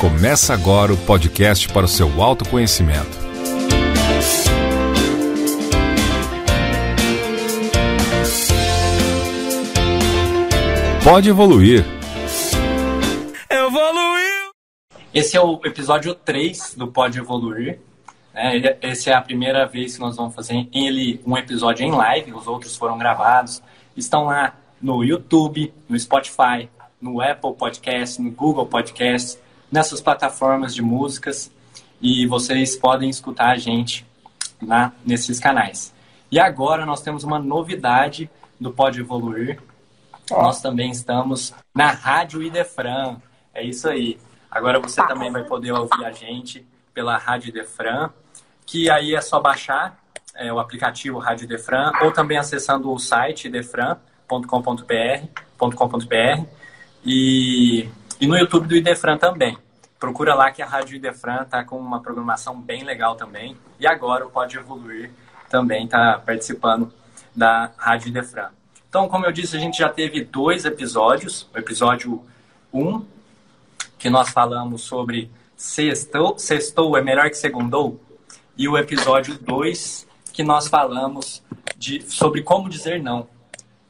Começa agora o podcast para o seu autoconhecimento. Pode evoluir. Evoluiu! Esse é o episódio 3 do Pode Evoluir. É, essa é a primeira vez que nós vamos fazer ele um episódio em live, os outros foram gravados. Estão lá no YouTube, no Spotify, no Apple Podcast, no Google Podcast, nessas plataformas de músicas e vocês podem escutar a gente lá nesses canais. E agora nós temos uma novidade do Pode Evoluir. Oh. Nós também estamos na Rádio Idefran. É isso aí. Agora você também vai poder ouvir a gente pela Rádio Idefran, que aí é só baixar é, o aplicativo Rádio Idefran ou também acessando o site idefran.com.br e e no YouTube do Idefran também. Procura lá que a Rádio Idefran está com uma programação bem legal também. E agora o Pode Evoluir também está participando da Rádio Idefran. Então, como eu disse, a gente já teve dois episódios. O episódio 1, um, que nós falamos sobre sextou, sextou é melhor que segundou. E o episódio 2, que nós falamos de, sobre como dizer não.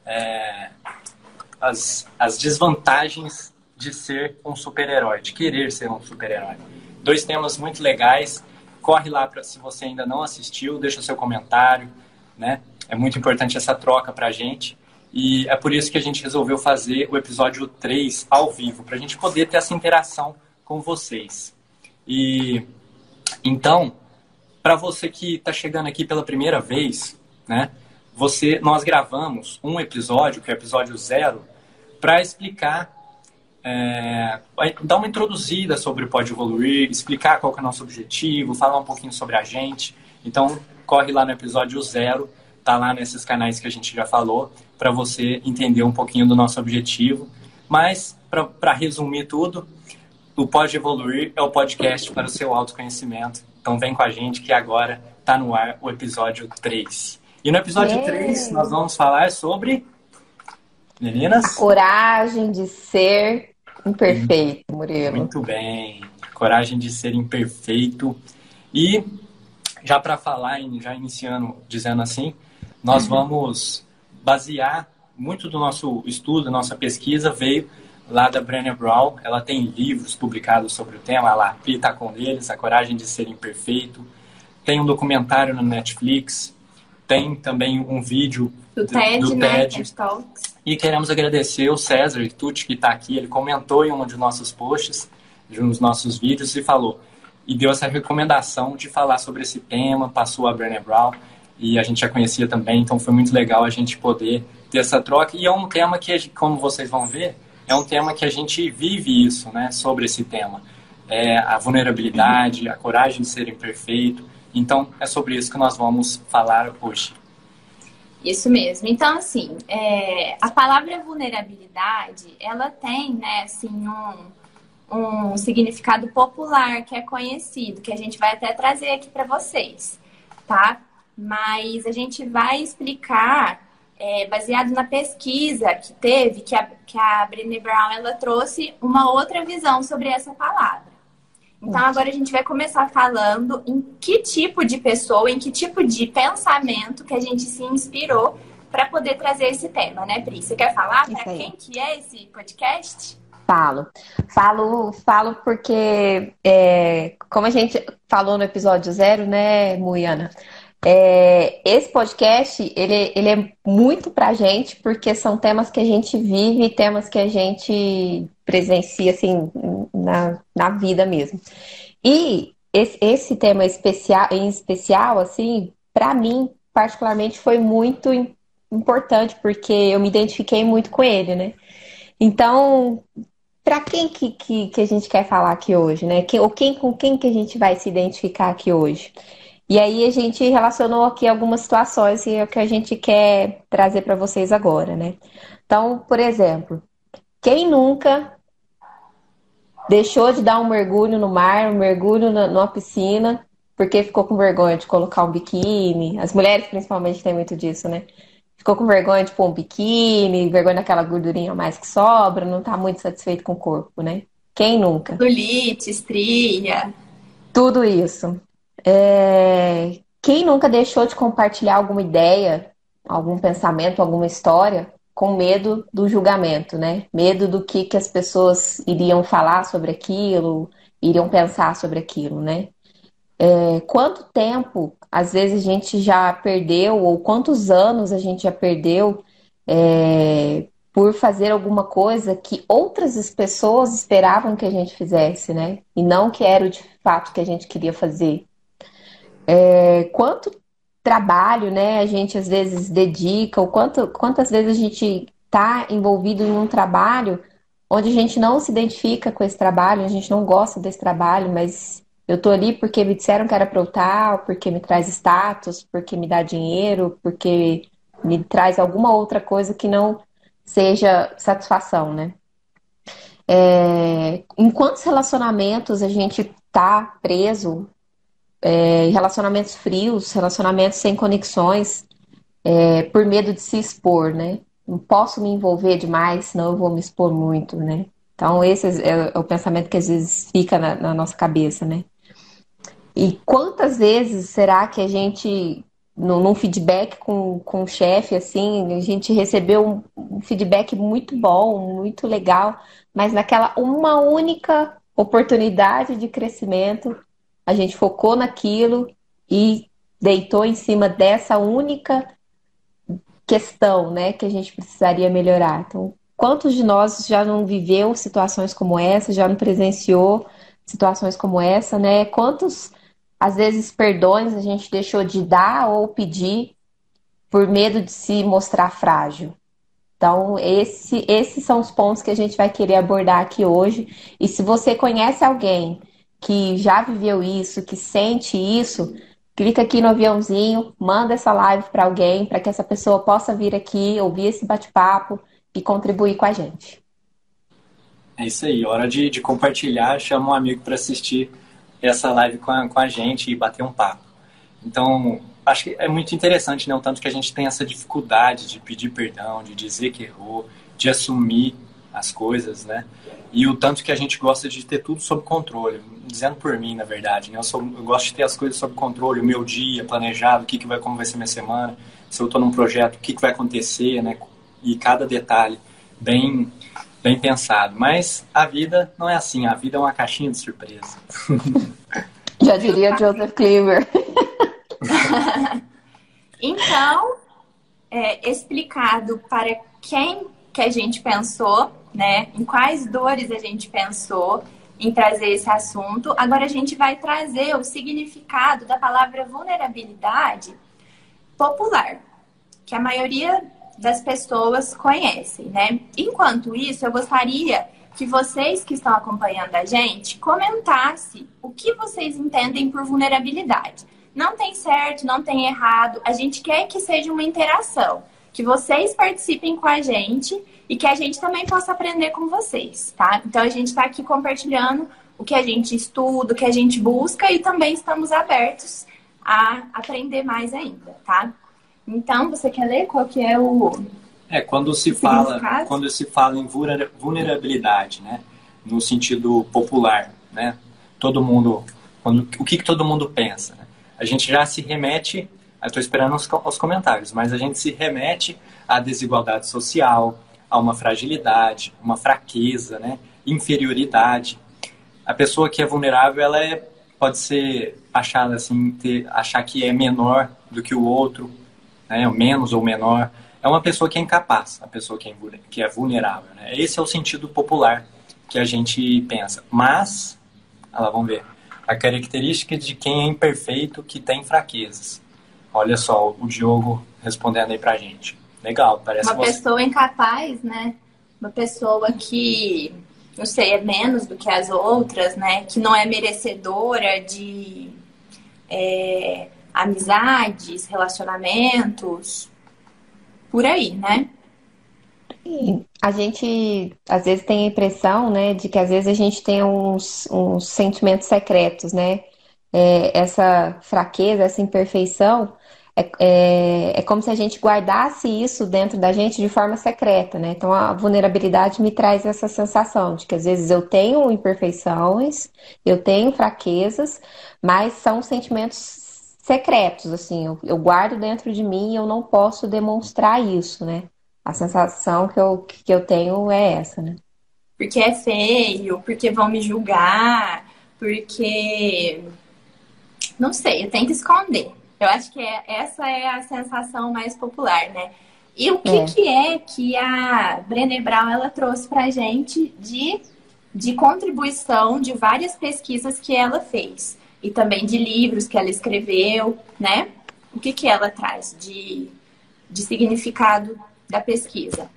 É, as, as desvantagens de ser um super-herói, de querer ser um super-herói. Dois temas muito legais. Corre lá para se você ainda não assistiu, deixa seu comentário, né? É muito importante essa troca para a gente. E é por isso que a gente resolveu fazer o episódio 3 ao vivo, para a gente poder ter essa interação com vocês. E então, para você que está chegando aqui pela primeira vez, né? Você, nós gravamos um episódio, que é o episódio zero, para explicar, é, dar uma introduzida sobre o Pode Evoluir, explicar qual é o nosso objetivo, falar um pouquinho sobre a gente. Então, corre lá no episódio zero, tá lá nesses canais que a gente já falou, para você entender um pouquinho do nosso objetivo. Mas, para resumir tudo, o Pode Evoluir é o podcast para o seu autoconhecimento. Então, vem com a gente que agora está no ar o episódio 3. E no episódio é. 3, nós vamos falar sobre Meninas? A coragem de ser imperfeito, Murilo. Muito bem. Coragem de ser imperfeito. E já para falar, já iniciando dizendo assim, nós uhum. vamos basear muito do nosso estudo, nossa pesquisa veio lá da Brené Brown. Ela tem livros publicados sobre o tema, lá, Pita com eles, A Coragem de Ser Imperfeito. Tem um documentário no Netflix. Tem também um vídeo do, TED, do né? TED. E queremos agradecer o César Tucci, que está aqui. Ele comentou em um dos nossos posts, de um dos nossos vídeos, e falou, e deu essa recomendação de falar sobre esse tema, passou a Brené Brown, e a gente já conhecia também, então foi muito legal a gente poder ter essa troca. E é um tema que, como vocês vão ver, é um tema que a gente vive isso, né, sobre esse tema. É a vulnerabilidade, a coragem de ser imperfeito. Então, é sobre isso que nós vamos falar hoje. Isso mesmo. Então, assim, é, a palavra vulnerabilidade, ela tem, né, assim, um, um significado popular que é conhecido, que a gente vai até trazer aqui para vocês, tá? Mas a gente vai explicar, é, baseado na pesquisa que teve, que a, que a Brené Brown, ela trouxe uma outra visão sobre essa palavra. Então agora a gente vai começar falando em que tipo de pessoa, em que tipo de pensamento que a gente se inspirou para poder trazer esse tema, né, Pri? Você quer falar para quem que é esse podcast? Falo. Falo, falo porque, é, como a gente falou no episódio zero, né, Muiana? É, esse podcast, ele, ele é muito pra gente, porque são temas que a gente vive, temas que a gente presencia, assim, na, na vida mesmo. E esse, esse tema especial, em especial, assim, para mim, particularmente, foi muito importante, porque eu me identifiquei muito com ele, né? Então, para quem que, que, que, a gente quer falar aqui hoje, né? Ou quem, com quem que a gente vai se identificar aqui hoje? E aí a gente relacionou aqui algumas situações e é o que a gente quer trazer para vocês agora, né? Então, por exemplo, quem nunca deixou de dar um mergulho no mar, um mergulho na, numa piscina, porque ficou com vergonha de colocar um biquíni? As mulheres principalmente têm muito disso, né? Ficou com vergonha de pôr um biquíni, vergonha daquela gordurinha mais que sobra, não tá muito satisfeito com o corpo, né? Quem nunca? Celulite, estria. Tudo isso. É... Quem nunca deixou de compartilhar alguma ideia, algum pensamento, alguma história com medo do julgamento, né? Medo do que, que as pessoas iriam falar sobre aquilo, iriam pensar sobre aquilo, né? É, quanto tempo, às vezes, a gente já perdeu, ou quantos anos a gente já perdeu é, por fazer alguma coisa que outras pessoas esperavam que a gente fizesse, né? E não que era de fato que a gente queria fazer. É, quanto trabalho, né, a gente às vezes dedica, ou quanto, quantas vezes a gente está envolvido em um trabalho onde a gente não se identifica com esse trabalho, a gente não gosta desse trabalho, mas eu tô ali porque me disseram que era para eu estar, porque me traz status, porque me dá dinheiro, porque me traz alguma outra coisa que não seja satisfação, né? É, em quantos relacionamentos a gente tá preso é, relacionamentos frios, relacionamentos sem conexões, é, por medo de se expor, né? Não posso me envolver demais, senão eu vou me expor muito, né? Então, esse é, é o pensamento que às vezes fica na, na nossa cabeça, né? E quantas vezes será que a gente, num feedback com, com o chefe, assim, a gente recebeu um feedback muito bom, muito legal, mas naquela uma única oportunidade de crescimento, a gente focou naquilo e deitou em cima dessa única questão, né, que a gente precisaria melhorar. Então, quantos de nós já não viveu situações como essa, já não presenciou situações como essa, né? Quantos às vezes perdões a gente deixou de dar ou pedir por medo de se mostrar frágil. Então, esse, esses são os pontos que a gente vai querer abordar aqui hoje. E se você conhece alguém que já viveu isso, que sente isso, clica aqui no aviãozinho, manda essa live para alguém, para que essa pessoa possa vir aqui, ouvir esse bate-papo e contribuir com a gente. É isso aí, hora de, de compartilhar, chama um amigo para assistir essa live com a, com a gente e bater um papo. Então, acho que é muito interessante, né? O tanto que a gente tem essa dificuldade de pedir perdão, de dizer que errou, de assumir as coisas, né? E o tanto que a gente gosta de ter tudo sob controle, dizendo por mim, na verdade, né? Eu, sou, eu gosto de ter as coisas sob controle, o meu dia planejado, o que, que vai, como vai ser minha semana, se eu estou num projeto, o que, que vai acontecer, né? E cada detalhe bem, bem pensado. Mas a vida não é assim, a vida é uma caixinha de surpresa. Já diria Joseph Cleaver. então, é, explicado para quem que a gente pensou, né? Em quais dores a gente pensou em trazer esse assunto. Agora a gente vai trazer o significado da palavra vulnerabilidade popular, que a maioria das pessoas conhecem, né? Enquanto isso, eu gostaria que vocês que estão acompanhando a gente comentassem o que vocês entendem por vulnerabilidade. Não tem certo, não tem errado. A gente quer que seja uma interação que vocês participem com a gente e que a gente também possa aprender com vocês, tá? Então a gente está aqui compartilhando o que a gente estuda, o que a gente busca e também estamos abertos a aprender mais ainda, tá? Então, você quer ler qual que é o É, quando se fala, quando se fala em vulnerabilidade, né, no sentido popular, né? Todo mundo quando, o que, que todo mundo pensa, né? A gente já se remete Estou esperando os, os comentários, mas a gente se remete à desigualdade social, a uma fragilidade, uma fraqueza, né? inferioridade. A pessoa que é vulnerável, ela é, pode ser achada assim, ter, achar que é menor do que o outro, né? menos ou menor. É uma pessoa que é incapaz, a pessoa que é, que é vulnerável. Né? Esse é o sentido popular que a gente pensa. Mas, lá, vamos ver, a característica de quem é imperfeito, que tem fraquezas. Olha só, o Diogo respondendo aí pra gente. Legal, parece Uma você... pessoa incapaz, né? Uma pessoa que, não sei, é menos do que as outras, né? Que não é merecedora de é, amizades, relacionamentos, por aí, né? A gente às vezes tem a impressão, né, de que às vezes a gente tem uns, uns sentimentos secretos, né? É, essa fraqueza, essa imperfeição, é, é, é, como se a gente guardasse isso dentro da gente de forma secreta, né? Então a vulnerabilidade me traz essa sensação de que às vezes eu tenho imperfeições, eu tenho fraquezas, mas são sentimentos secretos, assim, eu, eu guardo dentro de mim e eu não posso demonstrar isso, né? A sensação que eu, que eu tenho é essa, né? Porque é feio, porque vão me julgar, porque. Não sei, eu tenho que esconder. Eu acho que é, essa é a sensação mais popular, né? E o que é, que, é que a Brené Brown ela trouxe pra gente de, de contribuição de várias pesquisas que ela fez? E também de livros que ela escreveu, né? O que, que ela traz de, de significado da pesquisa?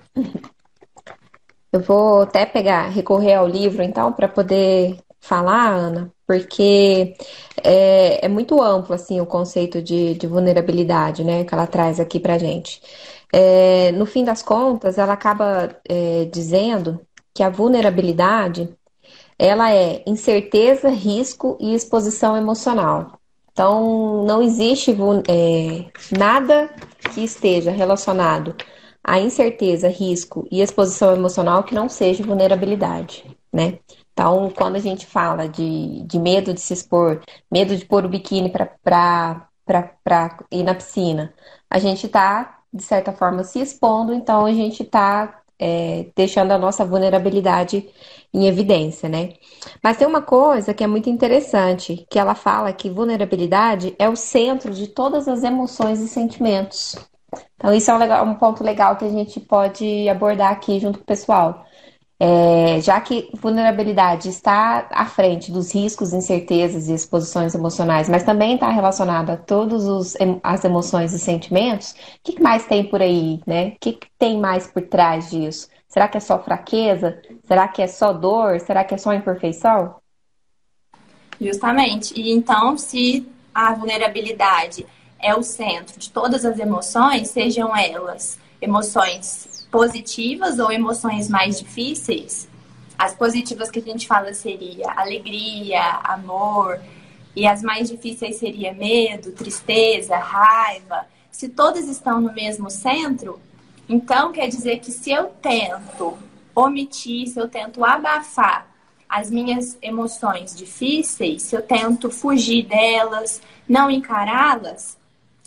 Eu vou até pegar, recorrer ao livro, então, para poder falar, Ana, porque é, é, muito amplo assim o conceito de, de, vulnerabilidade, né, que ela traz aqui para gente. É, no fim das contas, ela acaba é, dizendo que a vulnerabilidade ela é incerteza, risco e exposição emocional. Então, não existe é, nada que esteja relacionado à incerteza, risco e exposição emocional que não seja vulnerabilidade, né? Então, quando a gente fala de, de medo de se expor, medo de pôr o biquíni para ir na piscina, a gente está, de certa forma, se expondo, então a gente está é, deixando a nossa vulnerabilidade em evidência, né? Mas tem uma coisa que é muito interessante, que ela fala que vulnerabilidade é o centro de todas as emoções e sentimentos. Então, isso é um, legal, um ponto legal que a gente pode abordar aqui junto com o pessoal. É, já que vulnerabilidade está à frente dos riscos, incertezas e exposições emocionais, mas também está relacionada a todas as emoções e sentimentos, o que mais tem por aí, né? O que tem mais por trás disso? Será que é só fraqueza? Será que é só dor? Será que é só imperfeição? Justamente. E então, se a vulnerabilidade é o centro de todas as emoções, sejam elas emoções positivas ou emoções mais difíceis, as positivas que a gente fala seria alegria, amor, e as mais difíceis seria medo, tristeza, raiva. Se todas estão no mesmo centro, então quer dizer que se eu tento omitir, se eu tento abafar as minhas emoções difíceis, se eu tento fugir delas, não encará-las,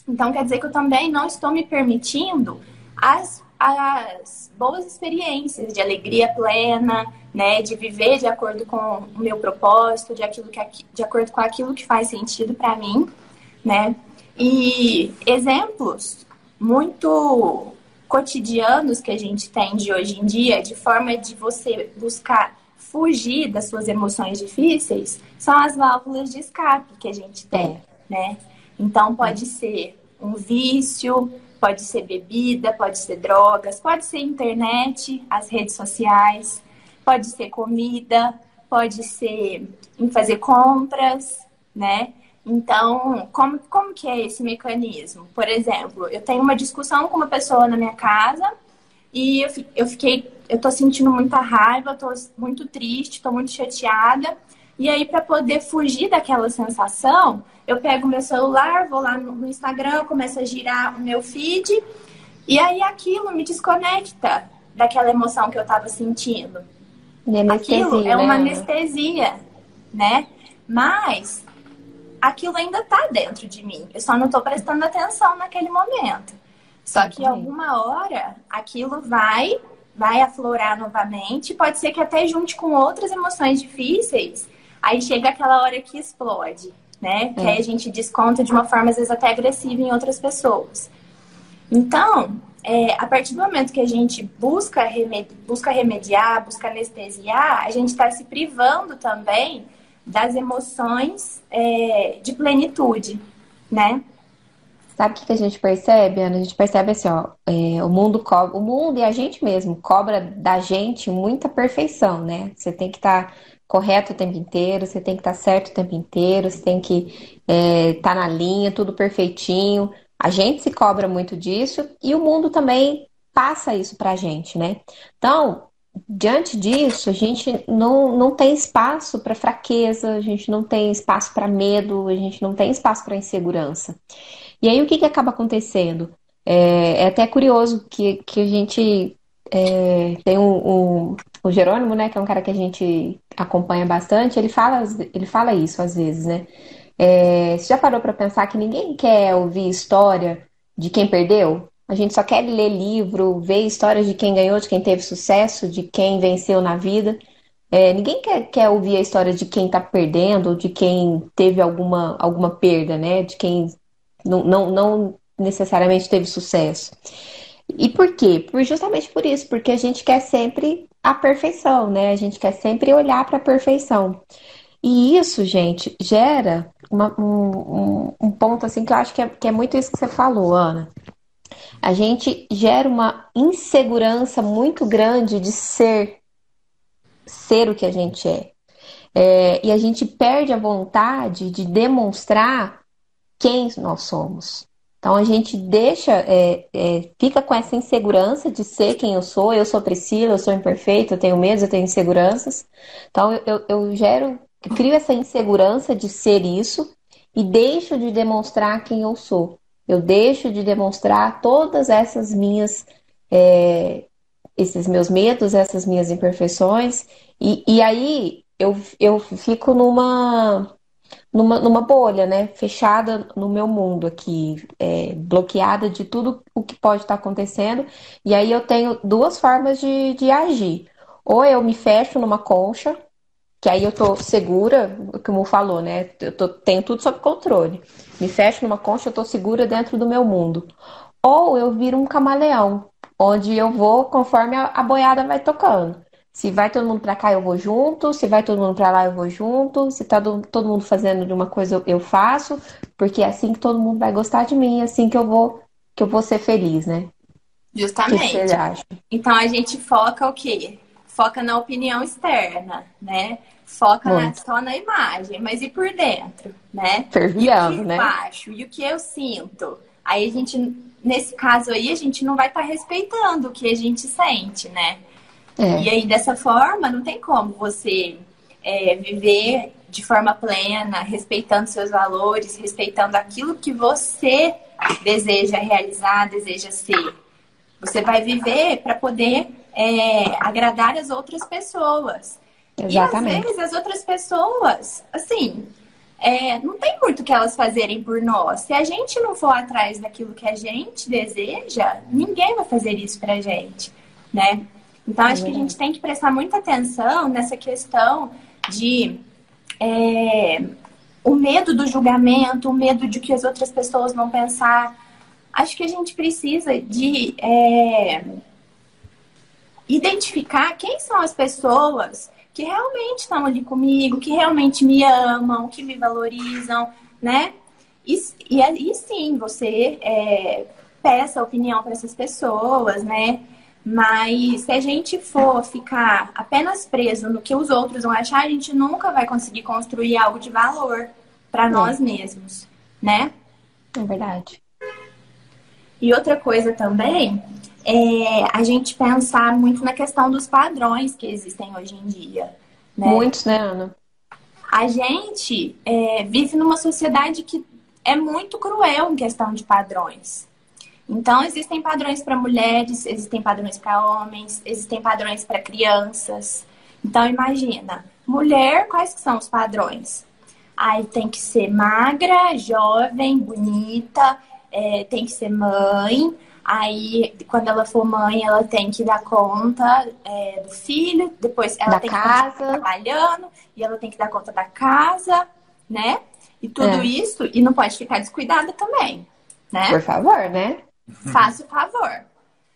então quer dizer que eu também não estou me permitindo as as boas experiências de alegria plena, né, de viver de acordo com o meu propósito, de aquilo que de acordo com aquilo que faz sentido para mim, né? E exemplos muito cotidianos que a gente tem de hoje em dia, de forma de você buscar fugir das suas emoções difíceis, são as válvulas de escape que a gente tem, né? Então pode ser um vício, Pode ser bebida, pode ser drogas, pode ser internet, as redes sociais, pode ser comida, pode ser em fazer compras, né? Então, como, como que é esse mecanismo? Por exemplo, eu tenho uma discussão com uma pessoa na minha casa e eu, eu fiquei, eu tô sentindo muita raiva, tô muito triste, tô muito chateada. E aí, para poder fugir daquela sensação, eu pego meu celular, vou lá no Instagram, começo a girar o meu feed, e aí aquilo me desconecta daquela emoção que eu estava sentindo. Aquilo é uma né? anestesia, né? Mas aquilo ainda está dentro de mim. Eu só não estou prestando atenção naquele momento. Só que alguma hora aquilo vai vai aflorar novamente, pode ser que até junte com outras emoções difíceis, aí chega aquela hora que explode né? Que aí a gente desconta de uma forma, às vezes, até agressiva em outras pessoas. Então, é, a partir do momento que a gente busca, busca remediar, busca anestesiar, a gente está se privando também das emoções é, de plenitude, né? Sabe o que a gente percebe, Ana? A gente percebe assim, ó, é, o mundo cobra, o mundo e a gente mesmo cobra da gente muita perfeição, né? Você tem que estar tá correto o tempo inteiro, você tem que estar tá certo o tempo inteiro, você tem que estar é, tá na linha, tudo perfeitinho. A gente se cobra muito disso e o mundo também passa isso pra gente, né? Então, diante disso, a gente não, não tem espaço para fraqueza, a gente não tem espaço para medo, a gente não tem espaço para insegurança. E aí o que, que acaba acontecendo? É, é até curioso que, que a gente é, tem um, um, o Jerônimo, né, que é um cara que a gente acompanha bastante, ele fala, ele fala isso às vezes, né? É, você já parou para pensar que ninguém quer ouvir história de quem perdeu? A gente só quer ler livro, ver histórias de quem ganhou, de quem teve sucesso, de quem venceu na vida. É, ninguém quer, quer ouvir a história de quem está perdendo, de quem teve alguma, alguma perda, né? De quem não, não, não necessariamente teve sucesso. E por quê? Por, justamente por isso, porque a gente quer sempre a perfeição, né? A gente quer sempre olhar para a perfeição. E isso, gente, gera uma, um, um, ponto assim que eu acho que é, que é muito isso que você falou, Ana. A gente gera uma insegurança muito grande de ser ser o que a gente é. é. E a gente perde a vontade de demonstrar quem nós somos. Então a gente deixa, é, é, fica com essa insegurança de ser quem eu sou. Eu sou Priscila, eu sou imperfeita, eu tenho medo, eu tenho inseguranças. Então eu, eu, eu gero, eu crio essa insegurança de ser isso e deixo de demonstrar quem eu sou. Eu deixo de demonstrar todas essas minhas, é, esses meus medos, essas minhas imperfeições. E, e aí eu, eu fico numa numa, numa bolha, né? Fechada no meu mundo aqui, é, bloqueada de tudo o que pode estar acontecendo. E aí eu tenho duas formas de, de agir. Ou eu me fecho numa concha, que aí eu tô segura, o que o Mu falou, né? Eu tô, tenho tudo sob controle. Me fecho numa concha, eu tô segura dentro do meu mundo. Ou eu viro um camaleão, onde eu vou conforme a, a boiada vai tocando. Se vai todo mundo para cá, eu vou junto. Se vai todo mundo para lá, eu vou junto. Se tá todo mundo fazendo de uma coisa, eu faço, porque é assim que todo mundo vai gostar de mim, é assim que eu vou que eu vou ser feliz, né? Justamente. O que acha? Então a gente foca o quê? Foca na opinião externa, né? Foca na, só na imagem, mas e por dentro, né? Fervilhando, né? Baixo, e o que eu sinto? Aí a gente, nesse caso aí, a gente não vai estar tá respeitando o que a gente sente, né? É. E aí, dessa forma, não tem como você é, viver de forma plena, respeitando seus valores, respeitando aquilo que você deseja realizar, deseja ser. Você vai viver para poder é, agradar as outras pessoas. Exatamente. E às vezes as outras pessoas, assim, é, não tem muito que elas fazerem por nós. Se a gente não for atrás daquilo que a gente deseja, ninguém vai fazer isso pra gente, né? Então, acho que a gente tem que prestar muita atenção nessa questão de é, o medo do julgamento, o medo de que as outras pessoas vão pensar. Acho que a gente precisa de é, identificar quem são as pessoas que realmente estão ali comigo, que realmente me amam, que me valorizam, né? E, e aí sim, você é, peça opinião para essas pessoas, né? Mas se a gente for ficar apenas preso no que os outros vão achar, a gente nunca vai conseguir construir algo de valor para nós mesmos, né? É verdade. E outra coisa também é a gente pensar muito na questão dos padrões que existem hoje em dia. Né? Muitos, né, Ana? A gente é, vive numa sociedade que é muito cruel em questão de padrões. Então, existem padrões para mulheres, existem padrões para homens, existem padrões para crianças. Então, imagina, mulher, quais são os padrões? Aí tem que ser magra, jovem, bonita, é, tem que ser mãe. Aí, quando ela for mãe, ela tem que dar conta é, do filho. Depois, ela da tem casa. que continuar trabalhando. E ela tem que dar conta da casa, né? E tudo é. isso. E não pode ficar descuidada também, né? Por favor, né? Faça o favor.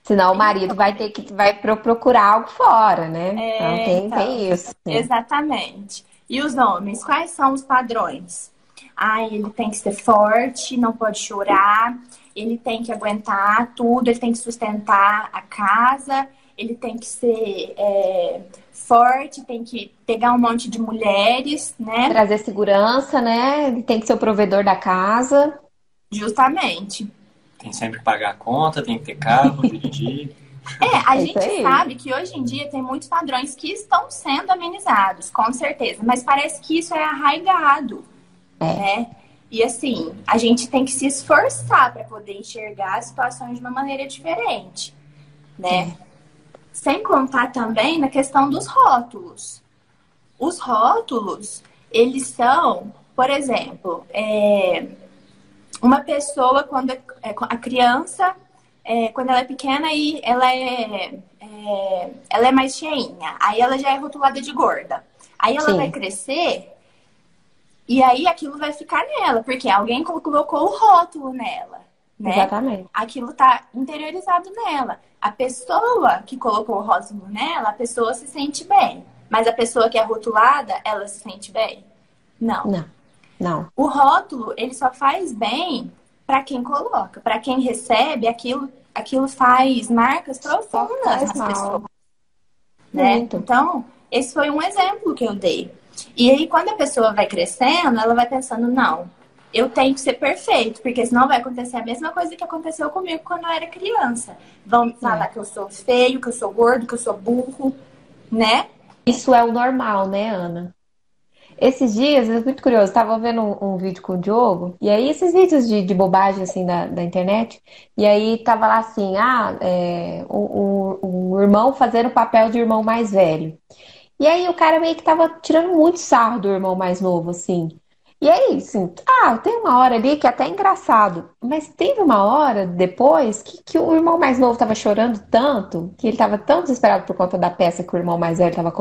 Senão o marido vai ter que vai procurar algo fora, né? É, então, tem, então, tem isso. Sim. Exatamente. E os homens, quais são os padrões? Ah, ele tem que ser forte, não pode chorar, ele tem que aguentar tudo, ele tem que sustentar a casa, ele tem que ser é, forte, tem que pegar um monte de mulheres, né? Trazer segurança, né? Ele tem que ser o provedor da casa. Justamente. Tem sempre que pagar a conta, tem que ter carro, dirigir. É, a é gente sabe que hoje em dia tem muitos padrões que estão sendo amenizados, com certeza, mas parece que isso é arraigado, é. né? E assim, a gente tem que se esforçar para poder enxergar as situações de uma maneira diferente, né? Sem contar também na questão dos rótulos. Os rótulos, eles são, por exemplo, é, uma pessoa quando é, a criança é, quando ela é pequena e ela é, é, ela é mais cheinha, aí ela já é rotulada de gorda. Aí ela Sim. vai crescer e aí aquilo vai ficar nela, porque alguém colocou o rótulo nela. Né? Exatamente. Aquilo tá interiorizado nela. A pessoa que colocou o rótulo nela, a pessoa se sente bem. Mas a pessoa que é rotulada, ela se sente bem? Não. Não. Não. O rótulo, ele só faz bem para quem coloca, para quem recebe, aquilo, aquilo faz marcas profundas nas mal. pessoas. Né? Então, esse foi um exemplo que eu dei. E aí, quando a pessoa vai crescendo, ela vai pensando, não, eu tenho que ser perfeito, porque senão vai acontecer a mesma coisa que aconteceu comigo quando eu era criança. Vão falar é. que eu sou feio, que eu sou gordo, que eu sou burro, né? Isso é o normal, né, Ana? Esses dias, é muito curioso, estava vendo um, um, vídeo com o Diogo, e aí esses vídeos de, de bobagem, assim, da, da internet, e aí tava lá assim, ah, é, um irmão fazendo o papel de irmão mais velho. E aí o cara meio que tava tirando muito sarro do irmão mais novo, assim. E aí, assim, ah, tem uma hora ali que é até engraçado, mas teve uma hora depois que, que o irmão mais novo tava chorando tanto, que ele tava tão desesperado por conta da peça que o irmão mais velho tava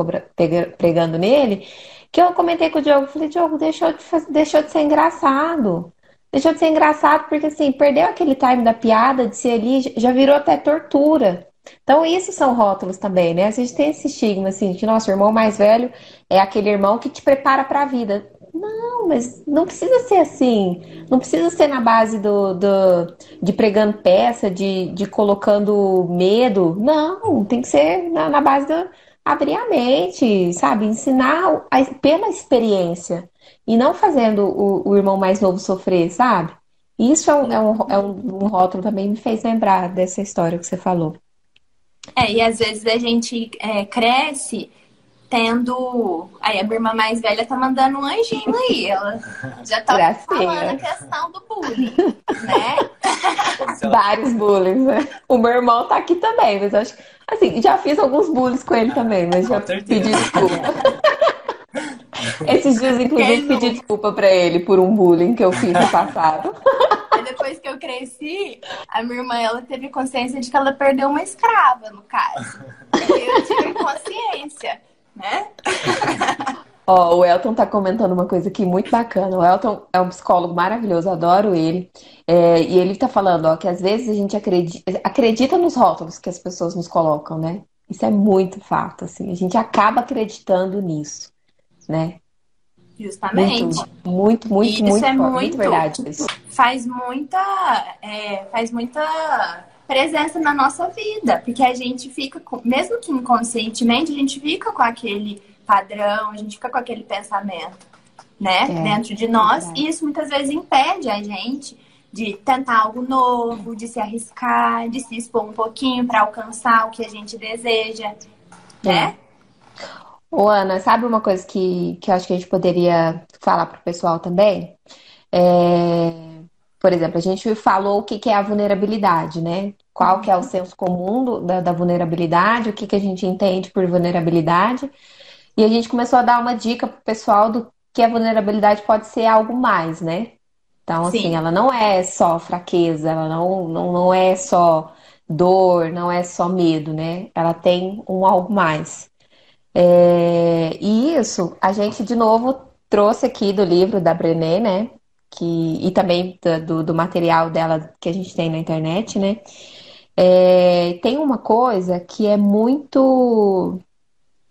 pregando nele, que eu comentei com o Diogo, falei, Diogo, deixou de, deixou de ser engraçado. Deixou de ser engraçado porque, assim, perdeu aquele time da piada de ser ali, já virou até tortura. Então, isso são rótulos também, né? A gente tem esse estigma, assim, de nosso irmão mais velho é aquele irmão que te prepara para a vida. Não, mas não precisa ser assim. Não precisa ser na base do, do de pregando peça, de, de colocando medo. Não, tem que ser na, na base do abrir a mente, sabe? Ensinar a, pela experiência e não fazendo o, o, irmão mais novo sofrer, sabe? Isso é um, é, um, é um, um rótulo também me fez lembrar dessa história que você falou. É, e às vezes a gente é, cresce tendo. Aí a minha irmã mais velha tá mandando um anjinho aí. Ela já tá Gracinha. falando a questão do bullying, né? Vários bullying, né? O meu irmão tá aqui também, mas acho assim, já fiz alguns bullies com ele também, mas já pedi desculpa. Esses dias, inclusive, pedi desculpa pra ele por um bullying que eu fiz no passado. depois que eu cresci, a minha irmã ela teve consciência de que ela perdeu uma escrava, no caso. Eu tive consciência né? Ó, o Elton tá comentando uma coisa aqui muito bacana. O Elton é um psicólogo maravilhoso, adoro ele. É, e ele tá falando, ó, que às vezes a gente acredita, acredita nos rótulos que as pessoas nos colocam, né? Isso é muito fato, assim. A gente acaba acreditando nisso, né? Justamente. Muito, muito, muito, isso muito, é muito, muito verdade. Isso. Faz muita, é, faz muita presença na nossa vida, porque a gente fica, com, mesmo que inconscientemente, a gente fica com aquele padrão, a gente fica com aquele pensamento, né, é, dentro de nós, é e isso muitas vezes impede a gente de tentar algo novo, de se arriscar, de se expor um pouquinho para alcançar o que a gente deseja, né? Ô, Ana, sabe uma coisa que, que eu acho que a gente poderia falar para o pessoal também? É, por exemplo, a gente falou o que, que é a vulnerabilidade, né? qual que é o senso comum do, da, da, vulnerabilidade, o que, que a gente entende por vulnerabilidade. E a gente começou a dar uma dica pro pessoal do que a vulnerabilidade pode ser algo mais, né? Então, assim, Sim. ela não é só fraqueza, ela não, não, não é só dor, não é só medo, né? Ela tem um algo mais. É, e isso, a gente, de novo, trouxe aqui do livro da Brené, né? Que, e também do, do material dela que a gente tem na internet, né? É, tem uma coisa que é muito.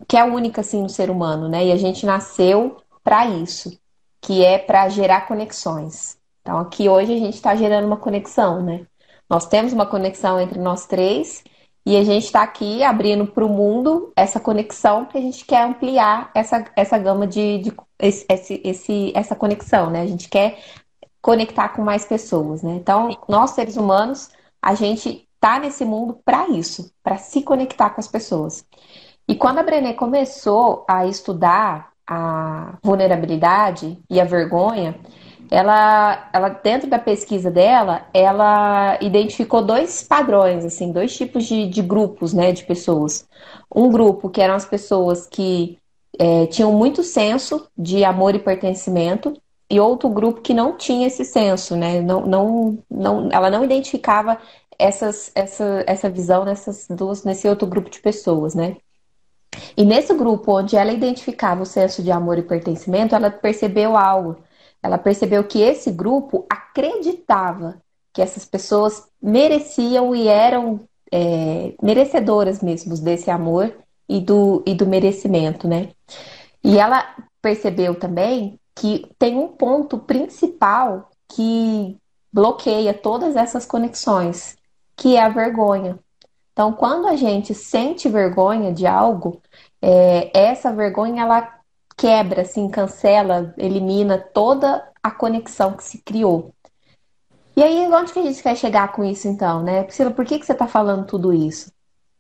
que é única assim no ser humano, né? E a gente nasceu para isso, que é para gerar conexões. Então, aqui hoje a gente está gerando uma conexão, né? Nós temos uma conexão entre nós três e a gente está aqui abrindo para o mundo essa conexão porque a gente quer ampliar essa, essa gama de, de esse, esse, essa conexão, né? A gente quer conectar com mais pessoas, né? Então, nós seres humanos, a gente tá nesse mundo para isso, para se conectar com as pessoas. E quando a Brené começou a estudar a vulnerabilidade e a vergonha, ela, ela dentro da pesquisa dela, ela identificou dois padrões, assim, dois tipos de, de grupos, né, de pessoas. Um grupo que eram as pessoas que é, tinham muito senso de amor e pertencimento, e outro grupo que não tinha esse senso, né? Não, não, não, ela não identificava essas, essa, essa visão nessas duas, nesse outro grupo de pessoas, né? E nesse grupo onde ela identificava o senso de amor e pertencimento, ela percebeu algo. Ela percebeu que esse grupo acreditava que essas pessoas mereciam e eram é, merecedoras mesmo desse amor e do, e do merecimento, né? E ela percebeu também que tem um ponto principal que bloqueia todas essas conexões, que é a vergonha. Então, quando a gente sente vergonha de algo, é, essa vergonha ela quebra, assim, cancela, elimina toda a conexão que se criou. E aí, onde que a gente quer chegar com isso, então, né? Priscila, por que, que você está falando tudo isso?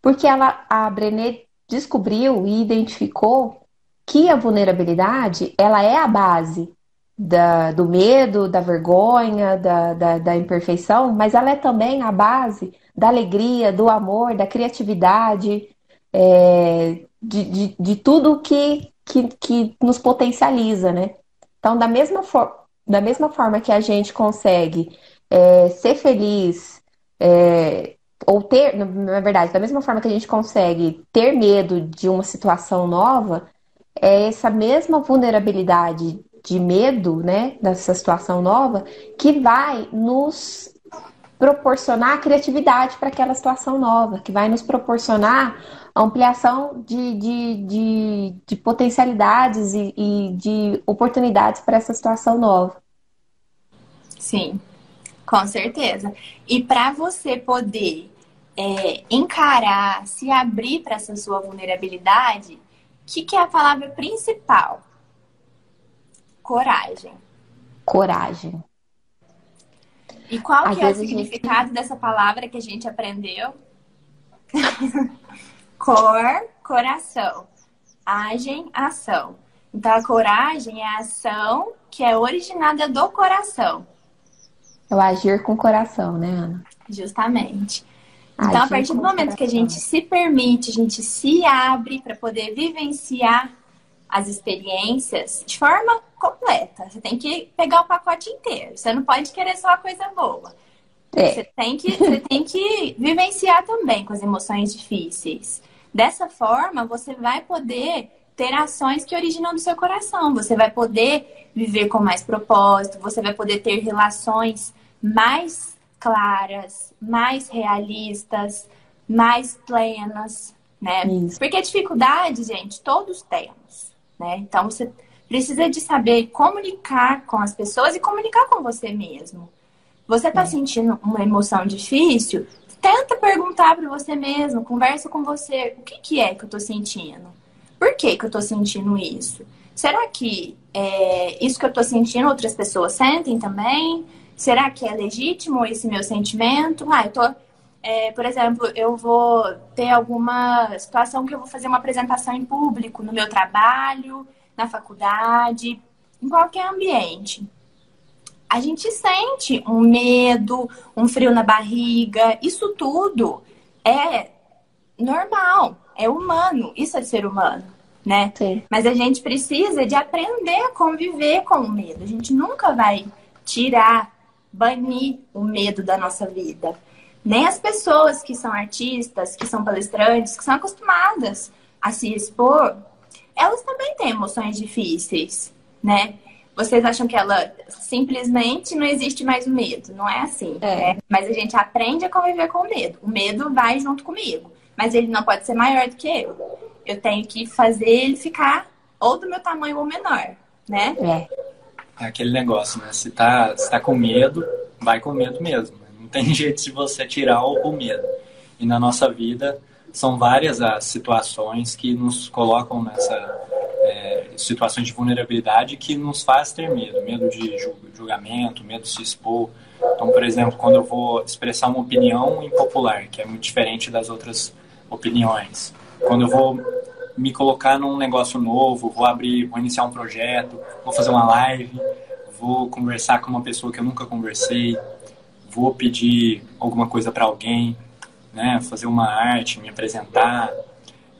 Porque ela, a Brené descobriu e identificou que a vulnerabilidade, ela é a base da, do medo, da vergonha, da, da, da imperfeição, mas ela é também a base da alegria, do amor, da criatividade, é, de, de, de, tudo que, que, que, nos potencializa, né? Então, da mesma, for, da mesma forma que a gente consegue é, ser feliz, é, ou ter, na verdade, da mesma forma que a gente consegue ter medo de uma situação nova, é essa mesma vulnerabilidade de medo, né, dessa situação nova, que vai nos proporcionar criatividade para aquela situação nova, que vai nos proporcionar ampliação de, de, de, de potencialidades e, e de oportunidades para essa situação nova. Sim, com certeza. E para você poder é, encarar, se abrir para essa sua vulnerabilidade, o que, que é a palavra principal? Coragem. Coragem. E qual Às que é o significado gente... dessa palavra que a gente aprendeu? Cor, coração. Agem, ação. Então, a coragem é a ação que é originada do coração. É o agir com o coração, né, Ana? Justamente. Então, agir a partir do momento que a gente se permite, a gente se abre para poder vivenciar as experiências de forma completa. Você tem que pegar o pacote inteiro. Você não pode querer só a coisa boa. É. Você, tem que, você tem que vivenciar também com as emoções difíceis. Dessa forma, você vai poder ter ações que originam do seu coração. Você vai poder viver com mais propósito, você vai poder ter relações mais claras, mais realistas, mais plenas, né? Isso. Porque dificuldade, gente, todos temos, né? Então você precisa de saber comunicar com as pessoas e comunicar com você mesmo. Você está é. sentindo uma emoção difícil? Tenta perguntar para você mesmo, conversa com você. O que, que é que eu estou sentindo? Por que, que eu estou sentindo isso? Será que é, isso que eu estou sentindo outras pessoas sentem também? Será que é legítimo esse meu sentimento? Ah, eu tô, é, por exemplo, eu vou ter alguma situação que eu vou fazer uma apresentação em público no meu trabalho na faculdade, em qualquer ambiente. A gente sente um medo, um frio na barriga, isso tudo é normal, é humano, isso é ser humano, né? Sim. Mas a gente precisa de aprender a conviver com o medo. A gente nunca vai tirar, banir o medo da nossa vida. Nem as pessoas que são artistas, que são palestrantes, que são acostumadas a se expor, elas também têm emoções difíceis, né? Vocês acham que ela simplesmente não existe mais o medo? Não é assim. É. Né? Mas a gente aprende a conviver com o medo. O medo vai junto comigo. Mas ele não pode ser maior do que eu. Eu tenho que fazer ele ficar ou do meu tamanho ou menor, né? É. É aquele negócio, né? Se tá, se tá com medo, vai com medo mesmo. Não tem jeito de você tirar o medo. E na nossa vida, são várias as situações que nos colocam nessa é, situações de vulnerabilidade que nos faz ter medo, medo de julgamento, medo de se expor. Então, por exemplo, quando eu vou expressar uma opinião impopular, que é muito diferente das outras opiniões, quando eu vou me colocar num negócio novo, vou abrir, vou iniciar um projeto, vou fazer uma live, vou conversar com uma pessoa que eu nunca conversei, vou pedir alguma coisa para alguém, né, fazer uma arte, me apresentar,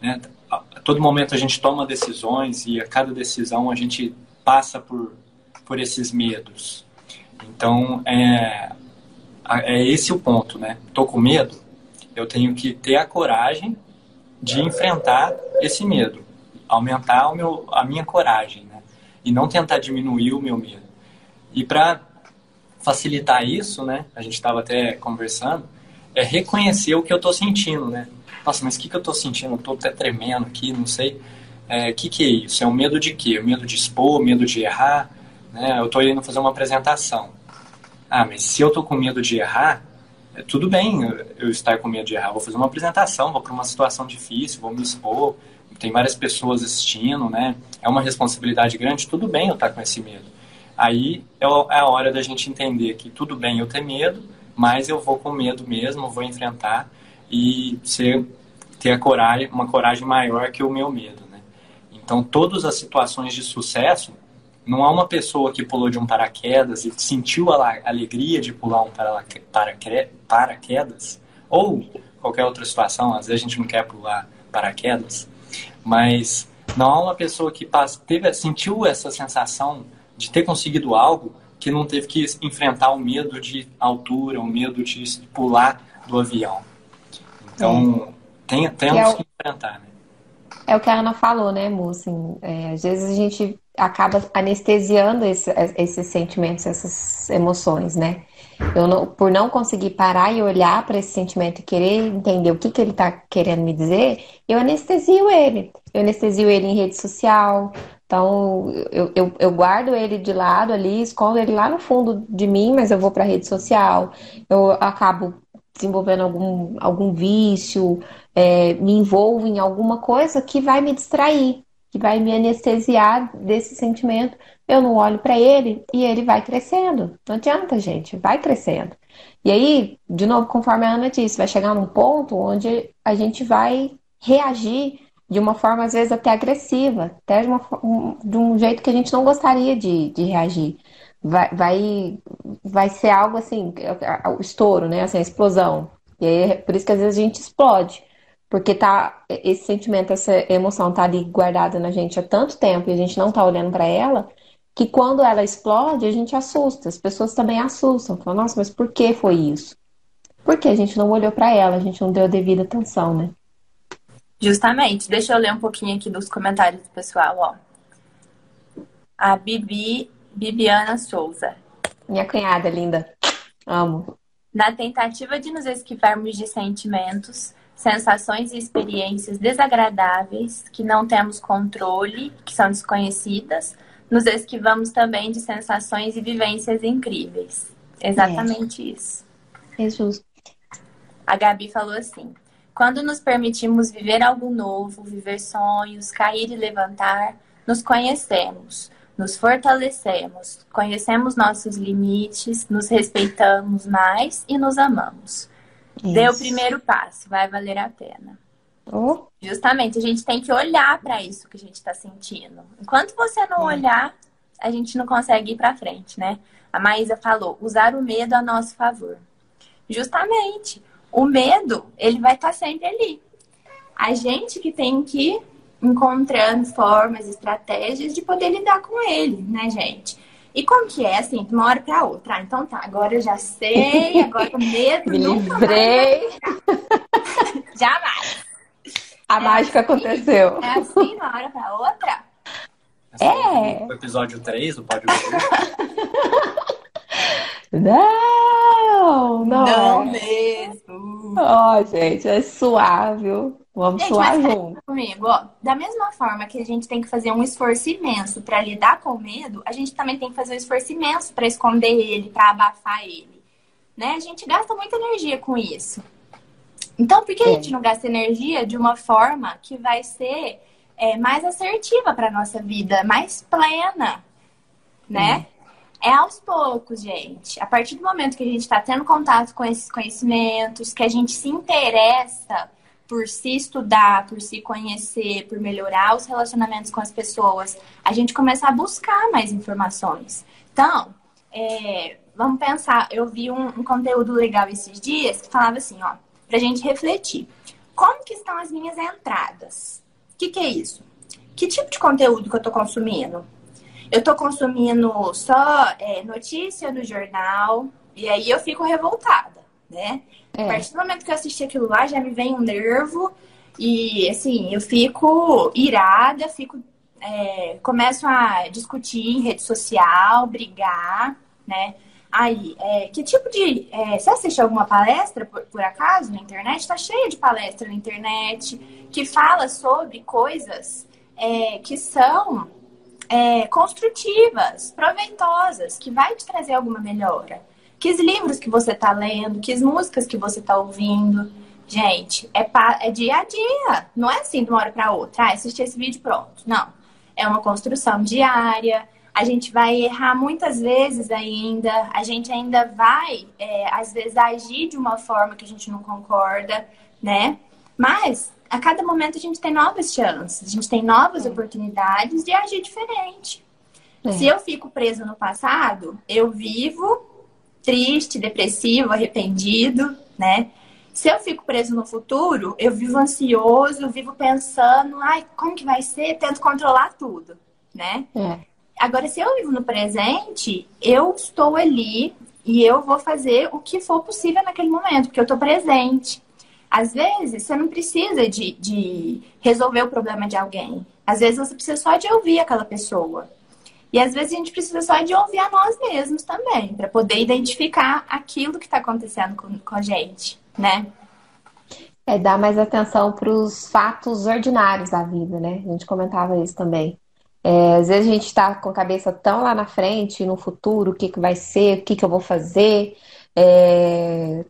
né? A todo momento a gente toma decisões e a cada decisão a gente passa por por esses medos. Então é é esse o ponto, né? Tô com medo, eu tenho que ter a coragem de enfrentar esse medo, aumentar o meu, a minha coragem, né? E não tentar diminuir o meu medo. E para facilitar isso, né? A gente estava até conversando, é reconhecer o que eu estou sentindo, né? Nossa, mas o que, que eu estou sentindo? Estou até tremendo aqui, não sei. O é, que, que é isso? É o um medo de quê? O medo de expor, medo de errar? Né? Eu estou indo fazer uma apresentação. Ah, mas se eu estou com medo de errar, tudo bem eu estar com medo de errar. Vou fazer uma apresentação, vou para uma situação difícil, vou me expor. Tem várias pessoas assistindo, né? É uma responsabilidade grande, tudo bem eu estar com esse medo. Aí é, é a hora da gente entender que tudo bem eu ter medo, mas eu vou com medo mesmo, vou enfrentar e ser, ter a coragem, uma coragem maior que o meu medo, né? Então, todas as situações de sucesso, não há uma pessoa que pulou de um paraquedas e sentiu a alegria de pular um paraquedas, ou qualquer outra situação, às vezes a gente não quer pular paraquedas, mas não há uma pessoa que teve, sentiu essa sensação de ter conseguido algo que não teve que enfrentar o medo de altura, o medo de pular do avião. Então, tem, temos é o, que enfrentar, né? É o que a Ana falou, né, Mu? Assim, é, às vezes a gente acaba anestesiando esse, esses sentimentos, essas emoções, né? Eu não, por não conseguir parar e olhar para esse sentimento e querer entender o que, que ele está querendo me dizer, eu anestesio ele. Eu anestesio ele em rede social, então, eu, eu, eu, guardo ele de lado ali, escondo ele lá no fundo de mim, mas eu vou para a rede social, eu acabo desenvolvendo algum, algum vício, é, me envolvo em alguma coisa que vai me distrair, que vai me anestesiar desse sentimento. Eu não olho para ele e ele vai crescendo. Não adianta, gente, vai crescendo. E aí, de novo, conforme a Ana disse, vai chegar num ponto onde a gente vai reagir de uma forma às vezes até agressiva, até de, uma, um, de um jeito que a gente não gostaria de, de reagir. Vai, vai, vai ser algo assim, o estouro, né? Assim, a explosão. E aí, é por isso que às vezes a gente explode. Porque tá, esse sentimento, essa emoção tá ali guardada na gente há tanto tempo e a gente não tá olhando para ela, que quando ela explode, a gente assusta. As pessoas também assustam. Falam, nossa, mas por que foi isso? Porque a gente não olhou para ela, a gente não deu a devida atenção, né? Justamente. Deixa eu ler um pouquinho aqui dos comentários do pessoal, ó. A Bibi, Bibiana Souza. Minha cunhada linda. Amo. Na tentativa de nos esquivarmos de sentimentos, sensações e experiências desagradáveis que não temos controle, que são desconhecidas, nos esquivamos também de sensações e vivências incríveis. Exatamente é. isso. É justo. A Gabi falou assim: quando nos permitimos viver algo novo, viver sonhos, cair e levantar, nos conhecemos, nos fortalecemos, conhecemos nossos limites, nos respeitamos mais e nos amamos. Dê o primeiro passo, vai valer a pena. Oh. Justamente, a gente tem que olhar para isso que a gente está sentindo. Enquanto você não é. olhar, a gente não consegue ir para frente, né? A Maísa falou, usar o medo a nosso favor. Justamente, o medo, ele vai estar tá sempre ali. A gente que tem que ir encontrando formas, estratégias de poder lidar com ele, né, gente? E como que é, assim, de uma hora para outra? Ah, então tá, agora eu já sei, agora o medo Me livrei. Jamais. A é mágica assim, aconteceu. É assim, de uma hora para outra? é. O episódio 3 do Pode Não, não. Não é. mesmo. Ó, oh, gente, é suave. Vamos gente, suar junto. Comigo, ó, da mesma forma que a gente tem que fazer um esforço imenso para lidar com o medo, a gente também tem que fazer um esforço imenso para esconder ele, para abafar ele. Né? A gente gasta muita energia com isso. Então, por que a gente não gasta energia de uma forma que vai ser é, mais assertiva para nossa vida, mais plena, né? Hum. É aos poucos, gente. A partir do momento que a gente está tendo contato com esses conhecimentos, que a gente se interessa por se estudar, por se conhecer, por melhorar os relacionamentos com as pessoas, a gente começa a buscar mais informações. Então, é, vamos pensar, eu vi um, um, conteúdo legal esses dias que falava assim, ó, pra gente refletir. Como que estão as minhas entradas? O que, que é isso? Que tipo de conteúdo que eu tô consumindo? Eu tô consumindo só é, notícia do jornal, e aí eu fico revoltada, né? É. A partir do momento que eu assisti aquilo lá, já me vem um nervo, e assim, eu fico irada, fico é, começam a discutir em rede social, brigar, né? Aí, é, que tipo de. É, você assiste alguma palestra, por, por acaso, na internet? Está cheia de palestra na internet que fala sobre coisas é, que são é, construtivas, proveitosas, que vai te trazer alguma melhora. Que livros que você está lendo, que músicas que você está ouvindo. Gente, é, pa, é dia a dia. Não é assim de uma hora para outra. Ah, assisti esse vídeo pronto. Não é uma construção diária. A gente vai errar muitas vezes ainda, a gente ainda vai, é, às vezes, agir de uma forma que a gente não concorda, né? Mas a cada momento a gente tem novas chances, a gente tem novas é. oportunidades de agir diferente. É. Se eu fico preso no passado, eu vivo triste, depressivo, arrependido, né? Se eu fico preso no futuro, eu vivo ansioso, eu vivo pensando, ai, como que vai ser? Tento controlar tudo, né? É. Agora, se eu vivo no presente, eu estou ali e eu vou fazer o que for possível naquele momento, porque eu estou presente. Às vezes, você não precisa de, de resolver o problema de alguém. Às vezes, você precisa só de ouvir aquela pessoa. E às vezes a gente precisa só de ouvir a nós mesmos também, para poder identificar aquilo que está acontecendo com, com a gente né? É dar mais atenção para os fatos ordinários da vida, né? A gente comentava isso também. É, às vezes a gente está com a cabeça tão lá na frente, no futuro, o que, que vai ser, o que, que eu vou fazer, é,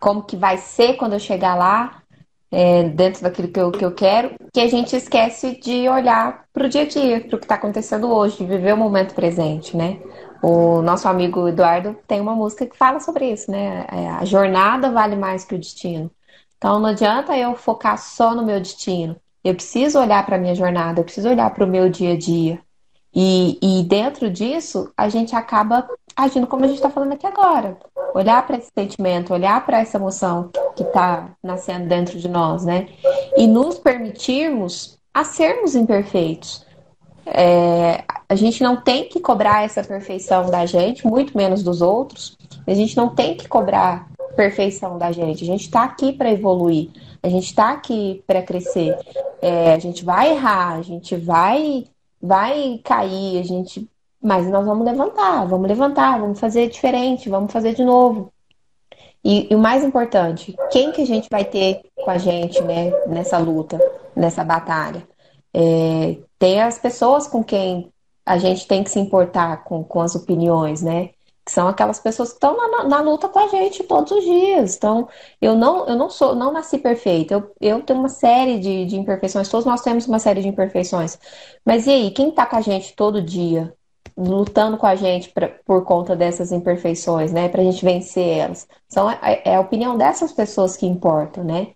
como que vai ser quando eu chegar lá, é, dentro daquilo que eu, que eu quero, que a gente esquece de olhar para o dia a dia, para o que está acontecendo hoje, de viver o momento presente, né? O nosso amigo Eduardo tem uma música que fala sobre isso, né? É, a jornada vale mais que o destino. Então não adianta eu focar só no meu destino. Eu preciso olhar para a minha jornada, eu preciso olhar para o meu dia a dia. E, e dentro disso, a gente acaba agindo como a gente está falando aqui agora. Olhar para esse sentimento, olhar para essa emoção que está nascendo dentro de nós, né? E nos permitirmos a sermos imperfeitos. É, a gente não tem que cobrar essa perfeição da gente, muito menos dos outros. A gente não tem que cobrar perfeição da gente. A gente está aqui para evoluir. A gente está aqui para crescer. É, a gente vai errar, a gente vai vai cair, a gente, mas nós vamos levantar, vamos levantar, vamos fazer diferente, vamos fazer de novo. E, e, o mais importante, quem que a gente vai ter com a gente, né, nessa luta, nessa batalha? É, tem as pessoas com quem a gente tem que se importar com, com as opiniões, né? Que são aquelas pessoas que estão na, na, luta com a gente todos os dias. Então, eu não, eu não sou, não nasci perfeita. Eu, eu tenho uma série de, de imperfeições, todos nós temos uma série de imperfeições. Mas e aí, quem está com a gente todo dia? Lutando com a gente pra, por conta dessas imperfeições, né? Para a gente vencer elas. São, é, é a opinião dessas pessoas que importa, né?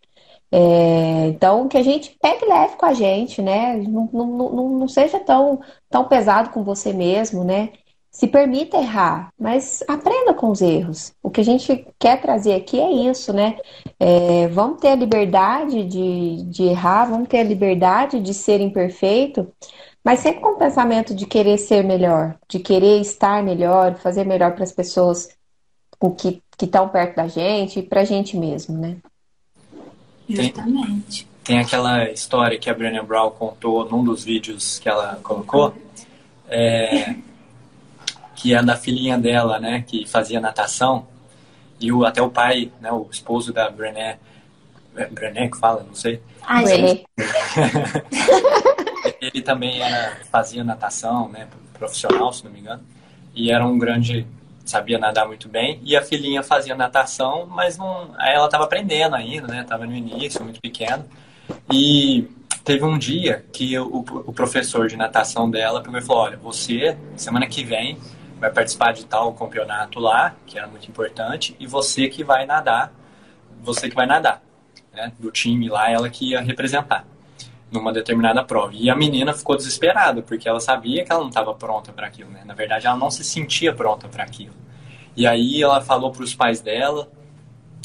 É, então, que a gente pegue leve com a gente, né? Não, não, não, não seja tão, tão pesado com você mesmo, né? Se permita errar, mas aprenda com os erros. O que a gente quer trazer aqui é isso, né? É, vamos ter a liberdade de, de errar, vamos ter a liberdade de ser imperfeito, mas sempre com o pensamento de querer ser melhor, de querer estar melhor, fazer melhor para as pessoas que estão perto da gente e para a gente mesmo, né? Justamente. Tem, tem aquela história que a Brené Brown contou num dos vídeos que ela colocou, é, que é da filhinha dela, né, que fazia natação, e o, até o pai, né, o esposo da Brené, é Brené que fala, não sei. Ah, Brené. Ele também era, fazia natação, né, profissional, se não me engano, e era um grande sabia nadar muito bem, e a filhinha fazia natação, mas não, ela estava aprendendo ainda, né? Estava no início, muito pequena. E teve um dia que o, o professor de natação dela pegou e falou: Olha, você, semana que vem, vai participar de tal campeonato lá, que era muito importante, e você que vai nadar, você que vai nadar, né? Do time lá, ela que ia representar. numa determinada prova. E a menina ficou desesperada, porque ela sabia que ela não estava pronta para aquilo, né? Na verdade, ela não se sentia pronta para aquilo. E aí ela falou para os pais dela,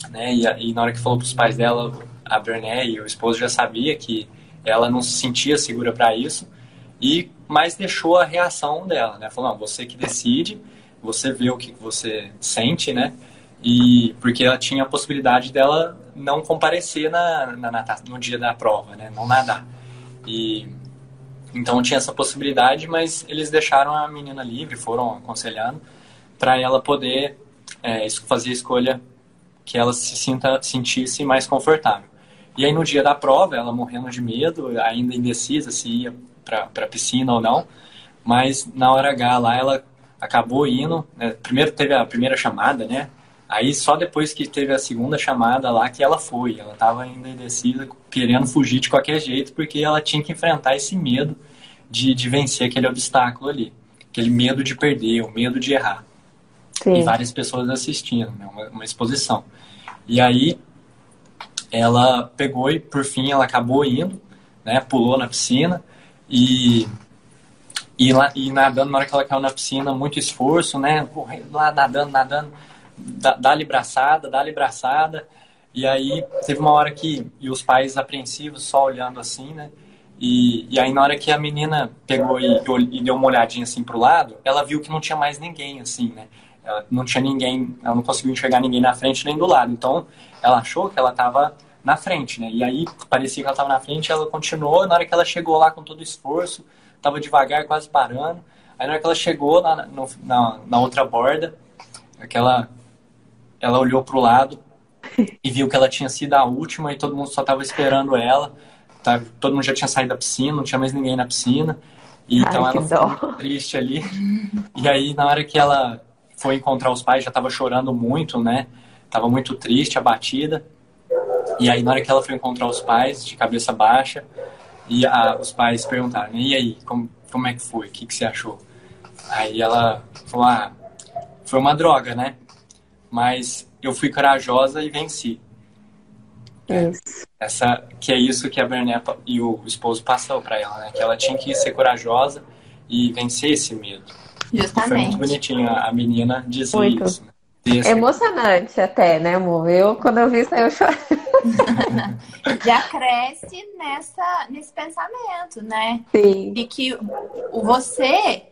né? E, e, na hora que falou para os pais dela, a Brené e o esposo já sabia que ela não se sentia segura para isso, e mas deixou a reação dela, né? Falou, você que decide, você vê o que você sente, né? E porque ela tinha a possibilidade dela não comparecer na, na, na, no dia da prova, né? Não nadar. E então tinha essa possibilidade, mas eles deixaram a menina livre, foram aconselhando para ela poder é, fazer a escolha que ela se sinta sentisse mais confortável. E aí no dia da prova, ela morrendo de medo, ainda indecisa se ia para a piscina ou não, mas na hora H lá ela acabou indo. Né? Primeiro teve a primeira chamada, né? Aí só depois que teve a segunda chamada lá que ela foi. Ela estava ainda indecisa, querendo fugir de qualquer jeito, porque ela tinha que enfrentar esse medo de, de vencer aquele obstáculo ali. Aquele medo de perder, o medo de errar. Sim. E várias pessoas assistindo, né? uma, uma exposição. E aí ela pegou e por fim ela acabou indo, né? Pulou na piscina e e, lá, e nadando, na hora que ela caiu na piscina, muito esforço, né? Correndo lá, nadando, nadando, dá-lhe braçada, dá-lhe braçada. E aí teve uma hora que, e os pais apreensivos, só olhando assim, né? E, e aí na hora que a menina pegou e, e deu uma olhadinha assim pro lado, ela viu que não tinha mais ninguém, assim, né? Ela não tinha ninguém, ela não conseguiu enxergar ninguém na frente nem do lado. Então ela achou que ela estava na frente, né? E aí parecia que ela estava na frente, ela continuou. Na hora que ela chegou lá com todo o esforço, estava devagar, quase parando. Aí na hora que ela chegou na, na, na outra borda, aquela, ela olhou para o lado e viu que ela tinha sido a última e todo mundo só estava esperando ela. Tá? Todo mundo já tinha saído da piscina, não tinha mais ninguém na piscina. E, então Ai, ela ficou triste ali. E aí na hora que ela foi encontrar os pais, já estava chorando muito, né? Tava muito triste, abatida. E aí na hora que ela foi encontrar os pais, de cabeça baixa, e a, os pais perguntaram, e aí, como, como é que foi? O que, que você achou? Aí ela falou, ah, foi uma droga, né? Mas eu fui corajosa e venci. Isso. Essa, que é isso que a Berné e o esposo passou para ela, né? Que ela tinha que ser corajosa e vencer esse medo. Justamente. Foi muito bonitinho a menina dizer muito. isso. Né? Emocionante até, né, amor? Eu, quando eu vi isso, eu chorei. Já cresce nessa, nesse pensamento, né? Sim. De que você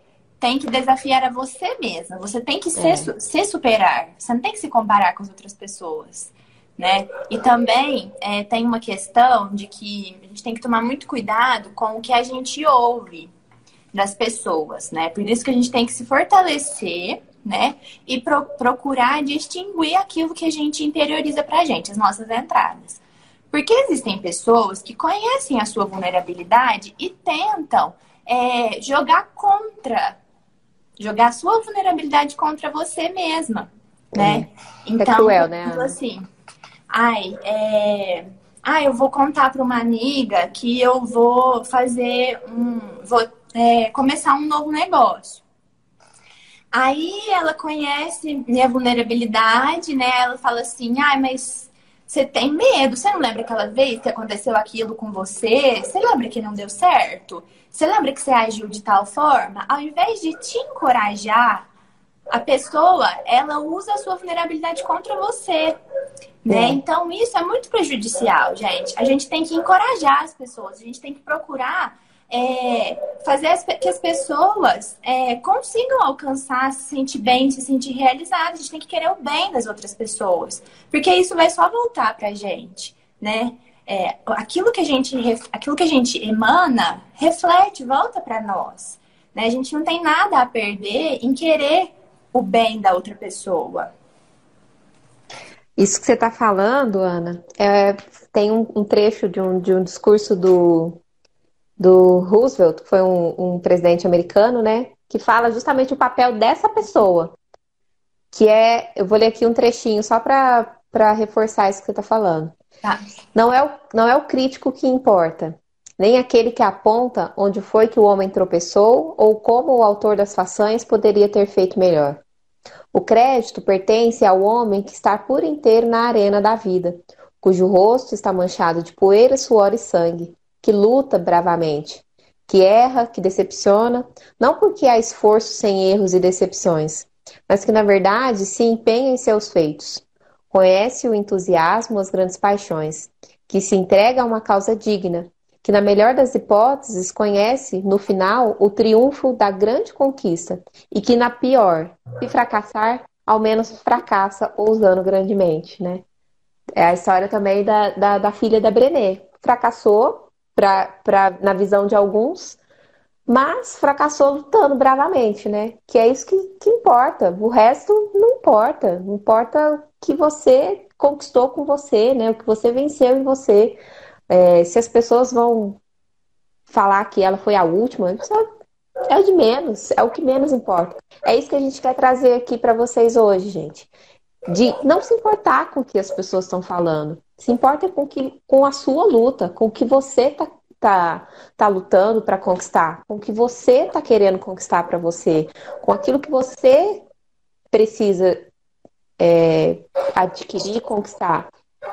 tem que desafiar a você mesma. Você tem que se, é. se superar. Você não tem que se comparar com as outras pessoas. Né? E também é, tem uma questão de que a gente tem que tomar muito cuidado com o que a gente ouve das pessoas, né? Por isso que a gente tem que se fortalecer né? E pro procurar distinguir aquilo que a gente interioriza pra gente, as nossas entradas. Porque existem pessoas que conhecem a sua vulnerabilidade e tentam é, jogar contra, jogar a sua vulnerabilidade contra você mesma, né? É. Então, é cruel, né? Assim, ai, é, ah, eu vou contar para uma amiga que eu vou fazer um, vou é, começar um novo negócio. Aí ela conhece minha vulnerabilidade, né? Ela fala assim: ai, mas você tem medo? Você não lembra aquela vez que aconteceu aquilo com você? Você lembra que não deu certo? Você lembra que você agiu de tal forma? Ao invés de te encorajar, a pessoa ela usa a sua vulnerabilidade contra você. Né? Então, isso é muito prejudicial, gente. A gente tem que encorajar as pessoas, a gente tem que procurar é, fazer as, que as pessoas é, consigam alcançar, se sentir bem, se sentir realizadas. A gente tem que querer o bem das outras pessoas, porque isso vai só voltar para a gente, né? É, aquilo que a gente aquilo que a gente emana reflete, volta para nós. Né? A gente não tem nada a perder em querer o bem da outra pessoa. Isso que você está falando, Ana, é, tem um, um, trecho de um, de um discurso do do Roosevelt, que foi um, um presidente americano, né? Que fala justamente o papel dessa pessoa. Que é, eu vou ler aqui um trechinho só para reforçar isso que você está falando. Tá. Não, é o, não é o crítico que importa, nem aquele que aponta onde foi que o homem tropeçou ou como o autor das façanhas poderia ter feito melhor. O crédito pertence ao homem que está por inteiro na arena da vida, cujo rosto está manchado de poeira, suor e sangue, que luta bravamente, que erra, que decepciona, não porque há esforço sem erros e decepções, mas que na verdade se empenha em seus feitos. Conhece o entusiasmo, as grandes paixões, que se entrega a uma causa digna, que na melhor das hipóteses conhece no final o triunfo da grande conquista e que na pior, se fracassar, ao menos fracassa ousando grandemente, né? É a história também da, da, da filha da Brené. Fracassou, pra, pra, na visão de alguns, mas fracassou lutando bravamente, né? Que é isso que, que importa. O resto não importa. Não importa que você conquistou com você, né? O que você venceu em você. É, se as pessoas vão falar que ela foi a última, isso é o de menos, é o que menos importa. É isso que a gente quer trazer aqui para vocês hoje, gente. De não se importar com o que as pessoas estão falando. Se importa com, que, com a sua luta, com o que você está tá, tá lutando para conquistar, com o que você tá querendo conquistar para você, com aquilo que você precisa é, adquirir e conquistar.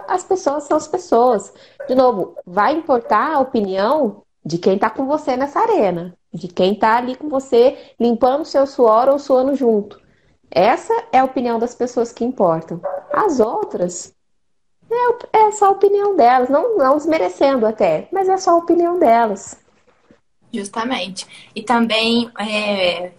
As pessoas são as pessoas. De novo, vai importar a opinião de quem está com você nessa arena, de quem está ali com você limpando seu suor ou suando junto. Essa é a opinião das pessoas que importam. As outras é, é só a opinião delas, não, não desmerecendo até, mas é só a opinião delas. Justamente. E também é,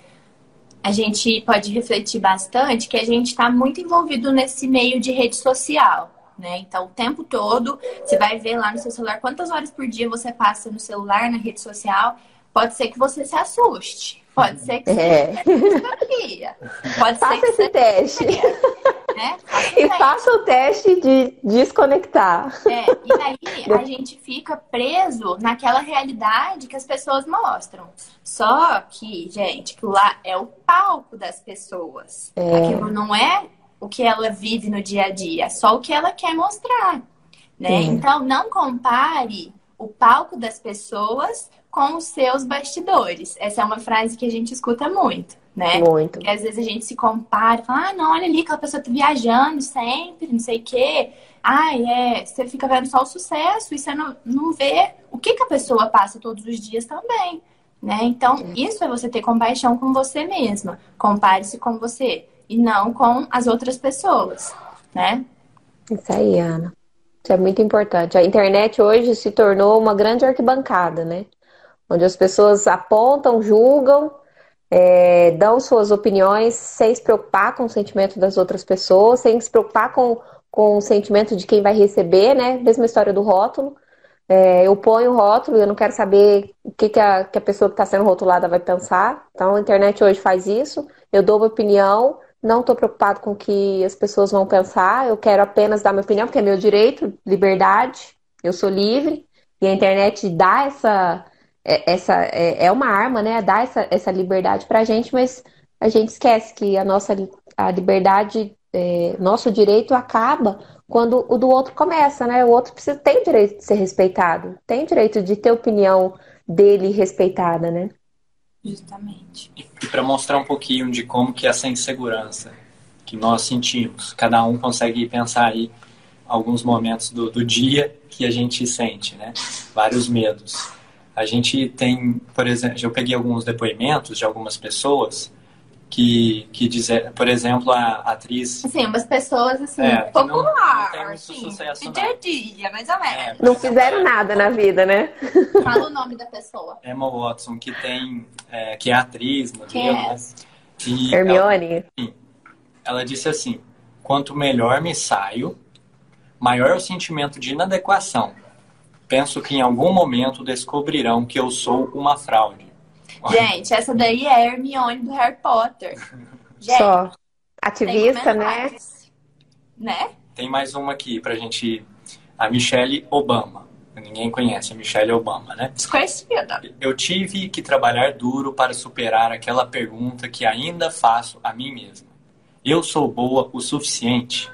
a gente pode refletir bastante que a gente está muito envolvido nesse meio de rede social. Né? Então, o tempo todo, você vai ver lá no seu celular quantas horas por dia você passa no celular, na rede social. Pode ser que você se assuste. Pode ser que é. você Pode faça ser que esse teste. Né? E faça o teste de desconectar. É, e aí a gente fica preso naquela realidade que as pessoas mostram. Só que, gente, que lá é o palco das pessoas. É. Aquilo não é o que ela vive no dia a dia, é só o que ela quer mostrar. Né? Então, não compare o palco das pessoas com os seus bastidores. Essa é uma frase que a gente escuta muito, né? Muito. Porque às vezes a gente se compara, fala, ah, não, olha ali, aquela pessoa tá viajando sempre, não sei o quê. Ai, é, você fica vendo só o sucesso e você não, não vê o que, que a pessoa passa todos os dias também, né? Então, isso é você ter compaixão com você mesma. Compare-se com você e não com as outras pessoas, né? Isso aí, Ana. Isso é muito importante. A internet hoje se tornou uma grande arquibancada, né? Onde as pessoas apontam, julgam, é, dão suas opiniões sem se preocupar com o sentimento das outras pessoas, sem se preocupar com, com o sentimento de quem vai receber, né? Mesma história do rótulo. É, eu ponho o rótulo e eu não quero saber o que, que, a, que a pessoa que está sendo rotulada vai pensar. Então a internet hoje faz isso. Eu dou uma opinião, não estou preocupado com o que as pessoas vão pensar, eu quero apenas dar minha opinião, porque é meu direito, liberdade, eu sou livre. E a internet dá essa, é, essa é, é uma arma, né? Dá essa, essa liberdade para a gente, mas a gente esquece que a nossa a liberdade, é, nosso direito acaba quando o do outro começa, né? O outro precisa tem o direito de ser respeitado, tem o direito de ter opinião dele respeitada, né? Justamente. E para mostrar um pouquinho de como que essa insegurança que nós sentimos, cada um consegue pensar aí alguns momentos do, do dia que a gente sente, né? Vários medos. A gente tem, por exemplo, eu peguei alguns depoimentos de algumas pessoas que, que dizer, por exemplo, a atriz. Sim, umas pessoas assim, é, popular, não, não assim, sucesso, de dia a dia, mais ou menos. É, não fizeram nada na vida, né? Fala o nome da pessoa. Emma Watson, que tem, é, que é atriz, modelo. É? E Hermione. Ela, ela disse assim: quanto melhor me saio, maior é o sentimento de inadequação penso que em algum momento descobrirão que eu sou uma fraude. Gente, essa daí é Hermione do Harry Potter. Gente, Só. Ativista, né? Né? Tem mais uma aqui pra gente. A Michelle Obama. Ninguém conhece a Michelle Obama, né? Desconhecida. Eu tive que trabalhar duro para superar aquela pergunta que ainda faço a mim mesma. Eu sou boa o suficiente?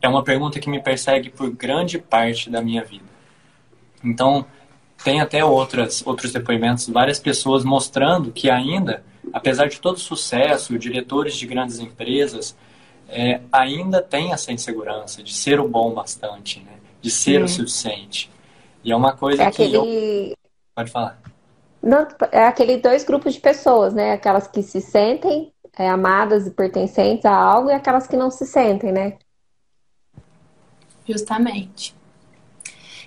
É uma pergunta que me persegue por grande parte da minha vida. Então, tem até outras, outros depoimentos, várias pessoas mostrando que ainda, apesar de todo o sucesso, diretores de grandes empresas, é, ainda tem essa insegurança de ser o bom bastante, né? de ser o suficiente. E é uma coisa É que aquele. eu... Pode falar. Não, é aquele dois grupos de pessoas, né? Aquelas que se sentem é, amadas e pertencentes a algo e aquelas que não se sentem, né? Justamente.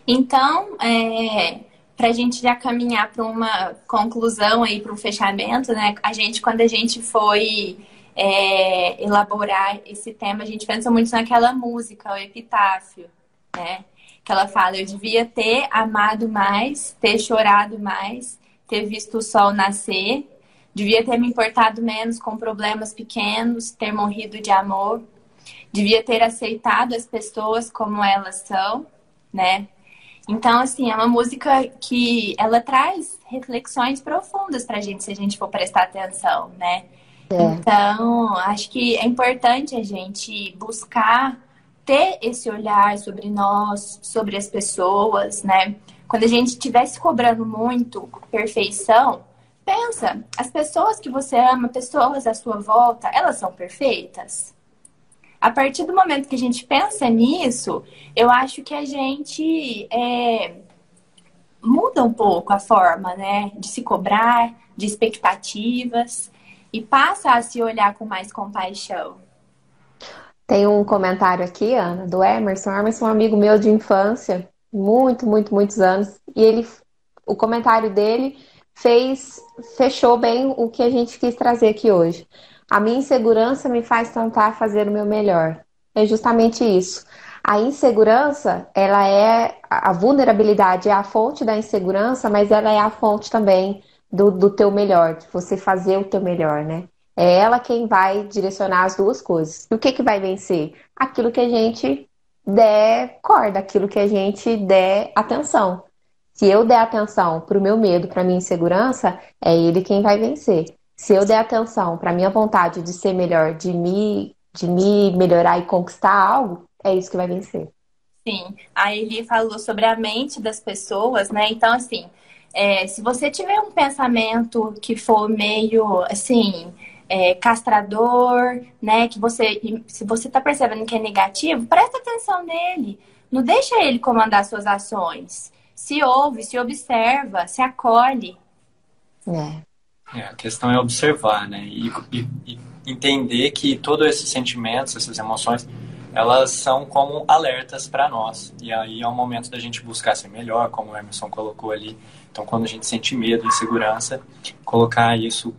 Então, é, para a gente já caminhar para uma conclusão aí, para um fechamento, né? A gente, quando a gente foi é, elaborar esse tema, a gente pensa muito naquela música, o epitáfio, né? Que ela fala, eu devia ter amado mais, ter chorado mais, ter visto o sol nascer, devia ter me importado menos com problemas pequenos, ter morrido de amor, devia ter aceitado as pessoas como elas são, né? Então, assim, é uma música que ela traz reflexões profundas pra gente, se a gente for prestar atenção, né? É. Então, acho que é importante a gente buscar ter esse olhar sobre nós, sobre as pessoas, né? Quando a gente estiver se cobrando muito perfeição, pensa, as pessoas que você ama, pessoas à sua volta, elas são perfeitas? A partir do momento que a gente pensa nisso, eu acho que a gente é, muda um pouco a forma, né, de se cobrar, de expectativas e passa a se olhar com mais compaixão. Tem um comentário aqui, Ana, do Emerson. Emerson é um amigo meu de infância, muito, muito, muitos anos. E ele, o comentário dele fez, fechou bem o que a gente quis trazer aqui hoje. A minha insegurança me faz tentar fazer o meu melhor. É justamente isso. A insegurança, ela é a vulnerabilidade é a fonte da insegurança, mas ela é a fonte também do, do teu melhor, de você fazer o teu melhor, né? É ela quem vai direcionar as duas coisas. E o que que vai vencer? Aquilo que a gente der corda, aquilo que a gente der atenção. Se eu der atenção para o meu medo, para minha insegurança, é ele quem vai vencer. Se eu der atenção para minha vontade de ser melhor, de me, de me melhorar e conquistar algo, é isso que vai vencer. Sim, a Eli falou sobre a mente das pessoas, né? Então, assim, é, se você tiver um pensamento que for meio, assim, é, castrador, né? Que você, se você tá percebendo que é negativo, presta atenção nele. Não deixa ele comandar suas ações. Se ouve, se observa, se acolhe. É. É, a questão é observar, né? E, e, e, entender que todos esses sentimentos, essas emoções, elas são como alertas para nós. E aí é o momento da gente buscar ser melhor, como o Emerson colocou ali. Então, quando a gente sente medo, insegurança, colocar isso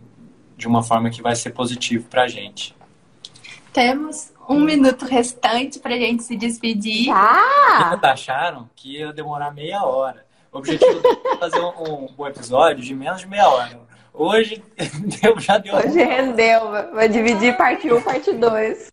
de uma forma que vai ser positivo para a gente. Temos um minuto restante para a gente se despedir. Ah! Eles acharam que ia demorar meia hora. O objetivo é fazer um, um, episódio de menos de meia hora. Hoje deu, já deu. Hoje rendeu. Vou dividir parte 1, parte 2.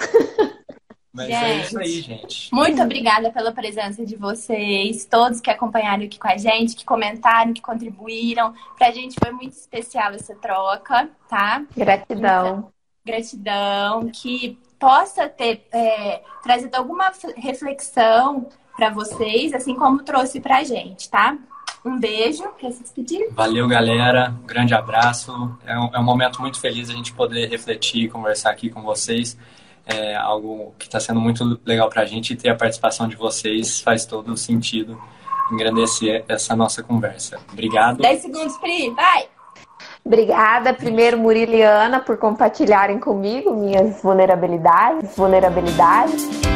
Mas gente, é isso aí, gente. Muito obrigada pela presença de vocês, todos que acompanharam aqui com a gente, que comentaram, que contribuíram. Pra gente foi muito especial essa troca, tá? Gratidão. Então, gratidão. Que possa ter é, trazido alguma reflexão para vocês, assim como trouxe pra gente, tá? Um beijo, quer se despedir? Valeu, galera. Um grande abraço. É um, é um momento muito feliz a gente poder refletir, conversar aqui com vocês. É algo que está sendo muito legal para a gente e ter a participação de vocês faz todo sentido engrandecer essa nossa conversa. Obrigado. 10 segundos, Pri, vai! Obrigada, primeiro Murilo e Ana, por compartilharem comigo minhas vulnerabilidades, vulnerabilidades.